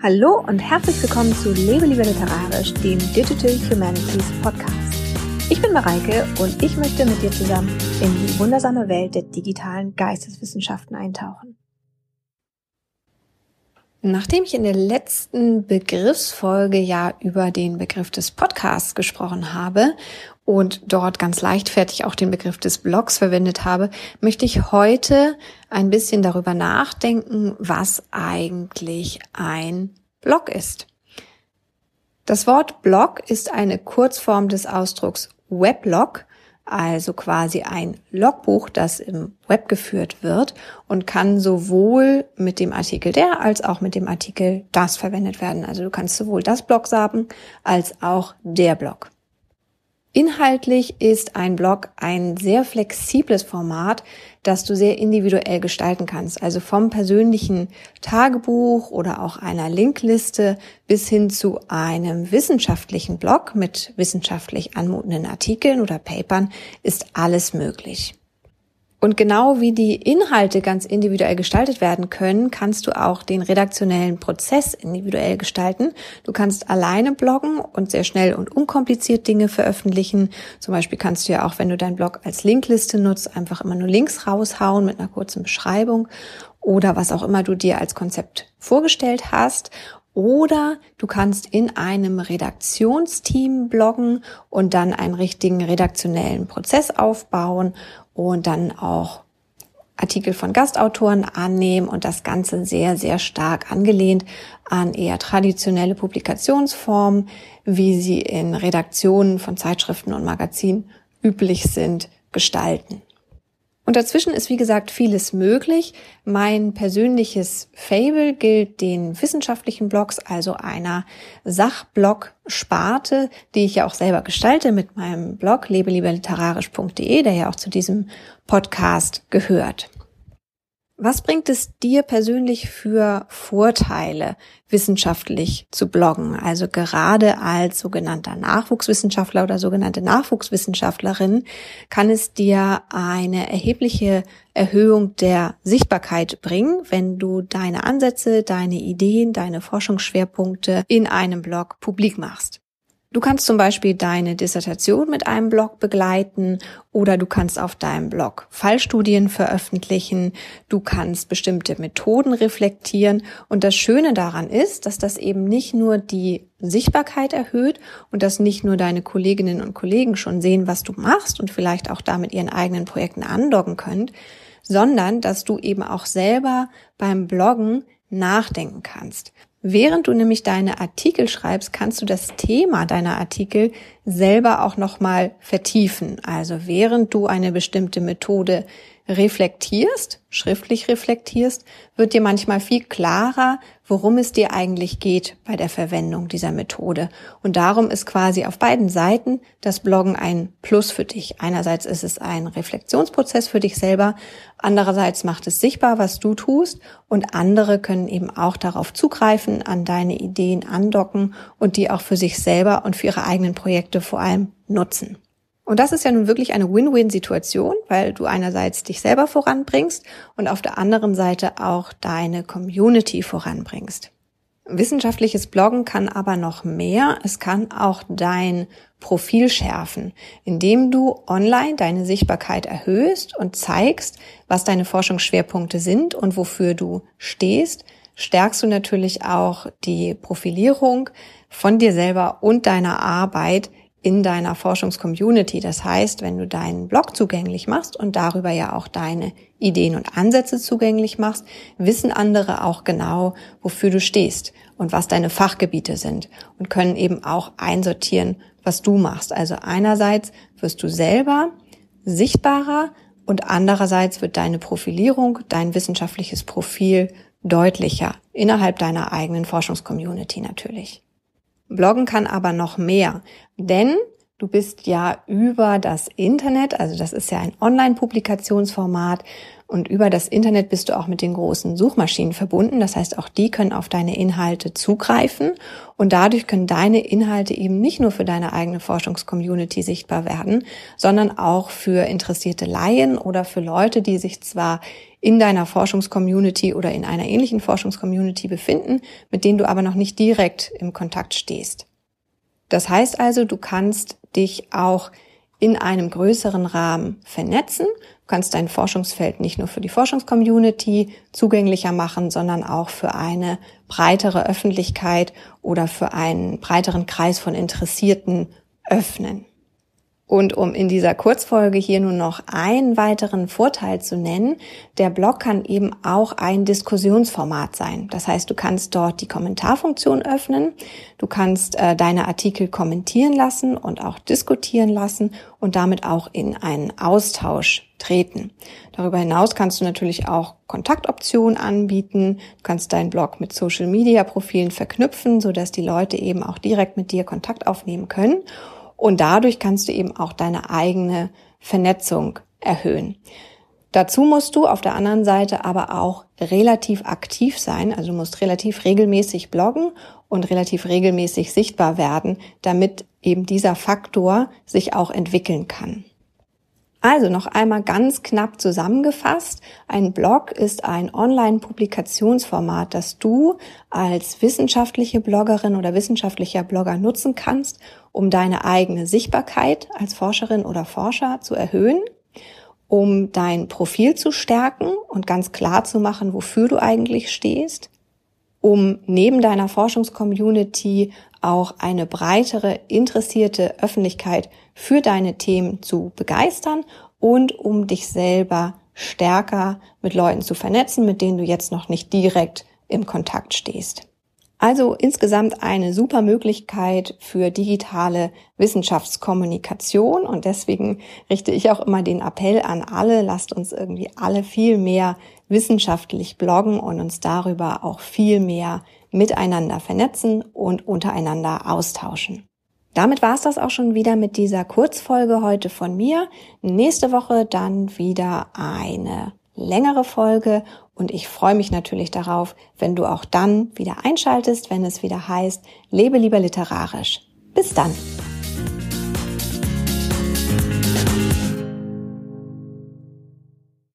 Hallo und herzlich willkommen zu Lebe lieber literarisch, dem Digital Humanities Podcast. Ich bin Mareike und ich möchte mit dir zusammen in die wundersame Welt der digitalen Geisteswissenschaften eintauchen. Nachdem ich in der letzten Begriffsfolge ja über den Begriff des Podcasts gesprochen habe und dort ganz leichtfertig auch den Begriff des Blogs verwendet habe, möchte ich heute ein bisschen darüber nachdenken, was eigentlich ein Blog ist. Das Wort Blog ist eine Kurzform des Ausdrucks Weblog also quasi ein Logbuch, das im Web geführt wird und kann sowohl mit dem Artikel der als auch mit dem Artikel das verwendet werden. Also du kannst sowohl das Blog sagen als auch der Blog. Inhaltlich ist ein Blog ein sehr flexibles Format, das du sehr individuell gestalten kannst. Also vom persönlichen Tagebuch oder auch einer Linkliste bis hin zu einem wissenschaftlichen Blog mit wissenschaftlich anmutenden Artikeln oder Papern ist alles möglich. Und genau wie die Inhalte ganz individuell gestaltet werden können, kannst du auch den redaktionellen Prozess individuell gestalten. Du kannst alleine bloggen und sehr schnell und unkompliziert Dinge veröffentlichen. Zum Beispiel kannst du ja auch, wenn du deinen Blog als Linkliste nutzt, einfach immer nur Links raushauen mit einer kurzen Beschreibung oder was auch immer du dir als Konzept vorgestellt hast. Oder du kannst in einem Redaktionsteam bloggen und dann einen richtigen redaktionellen Prozess aufbauen und dann auch Artikel von Gastautoren annehmen und das Ganze sehr, sehr stark angelehnt an eher traditionelle Publikationsformen, wie sie in Redaktionen von Zeitschriften und Magazinen üblich sind, gestalten. Und dazwischen ist, wie gesagt, vieles möglich. Mein persönliches Fable gilt den wissenschaftlichen Blogs, also einer Sachblog-Sparte, die ich ja auch selber gestalte mit meinem Blog lebelieberliterarisch.de, der ja auch zu diesem Podcast gehört. Was bringt es dir persönlich für Vorteile, wissenschaftlich zu bloggen? Also gerade als sogenannter Nachwuchswissenschaftler oder sogenannte Nachwuchswissenschaftlerin kann es dir eine erhebliche Erhöhung der Sichtbarkeit bringen, wenn du deine Ansätze, deine Ideen, deine Forschungsschwerpunkte in einem Blog publik machst. Du kannst zum Beispiel deine Dissertation mit einem Blog begleiten oder du kannst auf deinem Blog Fallstudien veröffentlichen, du kannst bestimmte Methoden reflektieren und das Schöne daran ist, dass das eben nicht nur die Sichtbarkeit erhöht und dass nicht nur deine Kolleginnen und Kollegen schon sehen, was du machst und vielleicht auch damit ihren eigenen Projekten andocken könnt, sondern dass du eben auch selber beim Bloggen nachdenken kannst. Während du nämlich deine Artikel schreibst, kannst du das Thema deiner Artikel selber auch nochmal vertiefen. Also während du eine bestimmte Methode reflektierst, schriftlich reflektierst, wird dir manchmal viel klarer, worum es dir eigentlich geht bei der Verwendung dieser Methode. Und darum ist quasi auf beiden Seiten das Bloggen ein Plus für dich. Einerseits ist es ein Reflexionsprozess für dich selber, andererseits macht es sichtbar, was du tust und andere können eben auch darauf zugreifen, an deine Ideen andocken und die auch für sich selber und für ihre eigenen Projekte vor allem nutzen. Und das ist ja nun wirklich eine Win-Win-Situation, weil du einerseits dich selber voranbringst und auf der anderen Seite auch deine Community voranbringst. Wissenschaftliches Bloggen kann aber noch mehr. Es kann auch dein Profil schärfen, indem du online deine Sichtbarkeit erhöhst und zeigst, was deine Forschungsschwerpunkte sind und wofür du stehst, stärkst du natürlich auch die Profilierung von dir selber und deiner Arbeit in deiner Forschungscommunity. Das heißt, wenn du deinen Blog zugänglich machst und darüber ja auch deine Ideen und Ansätze zugänglich machst, wissen andere auch genau, wofür du stehst und was deine Fachgebiete sind und können eben auch einsortieren, was du machst. Also einerseits wirst du selber sichtbarer und andererseits wird deine Profilierung, dein wissenschaftliches Profil deutlicher innerhalb deiner eigenen Forschungscommunity natürlich. Bloggen kann aber noch mehr, denn du bist ja über das Internet, also das ist ja ein Online-Publikationsformat, Und über das Internet bist du auch mit den großen Suchmaschinen verbunden. Das heißt, auch die können auf deine Inhalte zugreifen. Und dadurch können deine Inhalte eben nicht nur für deine eigene Forschungscommunity sichtbar werden, sondern auch für interessierte Laien oder für Leute, die sich zwar in deiner Forschungscommunity oder in einer ähnlichen Forschungscommunity befinden, mit denen du aber noch nicht direkt im Kontakt stehst. Das heißt also, du kannst dich auch in einem größeren Rahmen vernetzen. Du kannst dein Forschungsfeld nicht nur für die Forschungscommunity zugänglicher machen, sondern auch für eine breitere Öffentlichkeit oder für einen breiteren Kreis von Interessierten öffnen. Und um in dieser Kurzfolge hier nur noch einen weiteren Vorteil zu nennen, der Blog kann eben auch ein Diskussionsformat sein. Das heißt, du kannst dort die Kommentarfunktion öffnen, du kannst äh, deine Artikel kommentieren lassen und auch diskutieren lassen und damit auch in einen Austausch treten. Darüber hinaus kannst du natürlich auch Kontaktoptionen anbieten. Du kannst deinen Blog mit Social Media Profilen verknüpfen, sodass die Leute eben auch direkt mit dir Kontakt aufnehmen können. Und dadurch kannst du eben auch deine eigene Vernetzung erhöhen. Dazu musst du auf der anderen Seite aber auch relativ aktiv sein, also musst relativ regelmäßig bloggen und relativ regelmäßig sichtbar werden, damit eben dieser Faktor sich auch entwickeln kann. Also noch einmal ganz knapp zusammengefasst. Ein Blog ist ein Online-Publikationsformat, das du als wissenschaftliche Bloggerin oder wissenschaftlicher Blogger nutzen kannst, um deine eigene Sichtbarkeit als Forscherin oder Forscher zu erhöhen, um dein Profil zu stärken und ganz klar zu machen, wofür du eigentlich stehst, um neben deiner Forschungscommunity auch eine breitere, interessierte Öffentlichkeit für deine Themen zu begeistern und um dich selber stärker mit Leuten zu vernetzen, mit denen du jetzt noch nicht direkt im Kontakt stehst. Also insgesamt eine super Möglichkeit für digitale Wissenschaftskommunikation und deswegen richte ich auch immer den Appell an alle, lasst uns irgendwie alle viel mehr wissenschaftlich bloggen und uns darüber auch viel mehr miteinander vernetzen und untereinander austauschen. Damit war es das auch schon wieder mit dieser Kurzfolge heute von mir. Nächste Woche dann wieder eine längere Folge und ich freue mich natürlich darauf, wenn du auch dann wieder einschaltest, wenn es wieder heißt, lebe lieber literarisch. Bis dann!